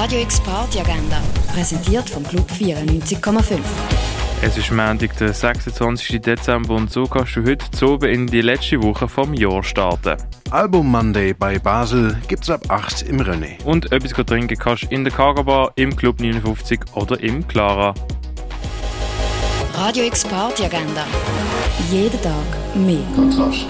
Radio X Party Agenda, präsentiert vom Club 94,5. Es ist Montag, der 26. Dezember und so kannst du heute zu oben in die letzte Woche vom Jahr starten. Album Monday bei Basel gibt's ab 8 im René. Und etwas trinken kannst in der Cargo Bar, im Club 59 oder im Clara. Radio X Party Agenda. Jeden Tag mehr. Kontrast.